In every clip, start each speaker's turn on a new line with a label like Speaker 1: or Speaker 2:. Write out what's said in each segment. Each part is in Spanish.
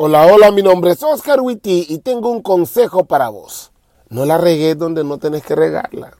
Speaker 1: Hola, hola, mi nombre es Oscar Witty y tengo un consejo para vos. No la regues donde no tenés que regarla.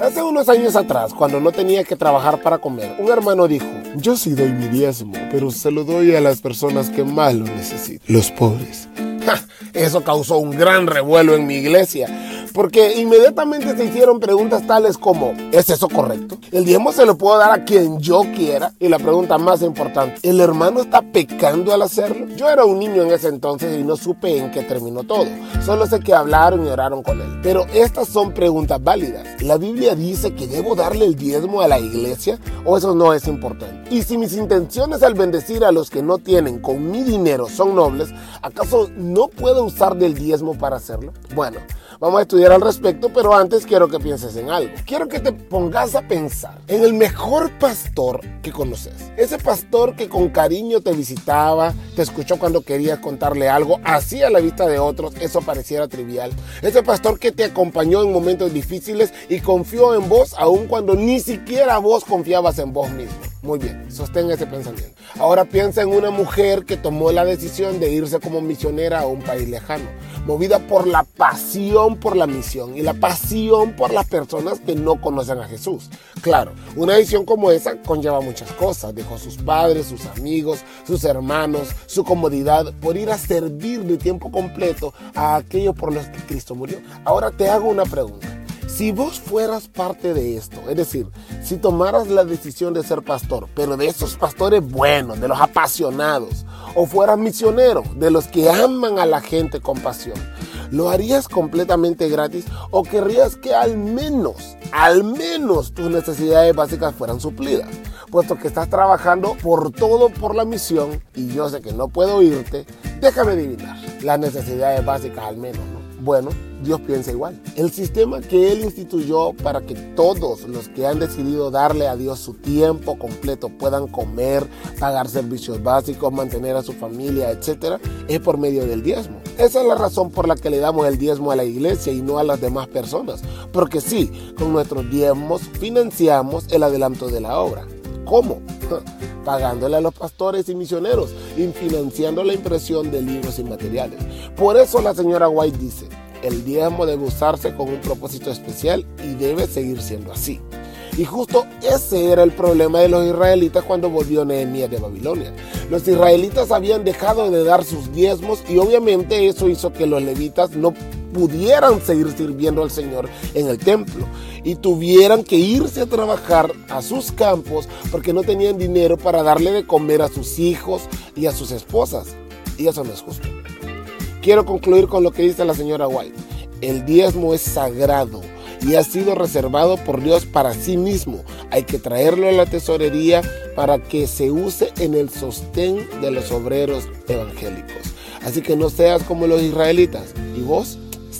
Speaker 1: Hace unos años atrás, cuando no tenía que trabajar para comer, un hermano dijo, yo sí doy mi diezmo, pero se lo doy a las personas que más lo necesitan, los pobres. Eso causó un gran revuelo en mi iglesia, porque inmediatamente se hicieron preguntas tales como, ¿es eso correcto? ¿El diezmo se lo puedo dar a quien yo quiera? Y la pregunta más importante, ¿el hermano está pecando al hacerlo? Yo era un niño en ese entonces y no supe en qué terminó todo. Solo sé que hablaron y oraron con él. Pero estas son preguntas válidas. ¿La Biblia dice que debo darle el diezmo a la iglesia o eso no es importante? Y si mis intenciones al bendecir a los que no tienen con mi dinero son nobles, ¿acaso no puedo usar del diezmo para hacerlo? Bueno, vamos a estudiar al respecto, pero antes quiero que pienses en algo. Quiero que te pongas a pensar en el mejor pastor que conoces. Ese pastor que con cariño te visitaba, te escuchó cuando querías contarle algo, así a la vista de otros eso pareciera trivial. Ese pastor que te acompañó en momentos difíciles y confió en vos aun cuando ni siquiera vos confiabas en vos mismo. Muy bien, sostén ese pensamiento. Ahora piensa en una mujer que tomó la decisión de irse como misionera a un país lejano, movida por la pasión por la misión y la pasión por las personas que no conocen a Jesús. Claro, una decisión como esa conlleva muchas cosas. Dejó sus padres, sus amigos, sus hermanos, su comodidad por ir a servir de tiempo completo a aquellos por los que Cristo murió. Ahora te hago una pregunta. Si vos fueras parte de esto, es decir, si tomaras la decisión de ser pastor, pero de esos pastores buenos, de los apasionados, o fueras misionero, de los que aman a la gente con pasión, ¿lo harías completamente gratis o querrías que al menos, al menos tus necesidades básicas fueran suplidas? Puesto que estás trabajando por todo por la misión y yo sé que no puedo irte, déjame adivinar, las necesidades básicas al menos, ¿no? Bueno, Dios piensa igual. El sistema que Él instituyó para que todos los que han decidido darle a Dios su tiempo completo puedan comer, pagar servicios básicos, mantener a su familia, etc., es por medio del diezmo. Esa es la razón por la que le damos el diezmo a la iglesia y no a las demás personas. Porque sí, con nuestros diezmos financiamos el adelanto de la obra. ¿Cómo? Pagándole a los pastores y misioneros y financiando la impresión de libros y materiales. Por eso la señora White dice, el diezmo debe usarse con un propósito especial y debe seguir siendo así. Y justo ese era el problema de los israelitas cuando volvió Nehemías de Babilonia. Los israelitas habían dejado de dar sus diezmos y obviamente eso hizo que los levitas no pudieran seguir sirviendo al Señor en el templo y tuvieran que irse a trabajar a sus campos porque no tenían dinero para darle de comer a sus hijos y a sus esposas. Y eso no es justo. Quiero concluir con lo que dice la señora White. El diezmo es sagrado y ha sido reservado por Dios para sí mismo. Hay que traerlo a la tesorería para que se use en el sostén de los obreros evangélicos. Así que no seas como los israelitas y vos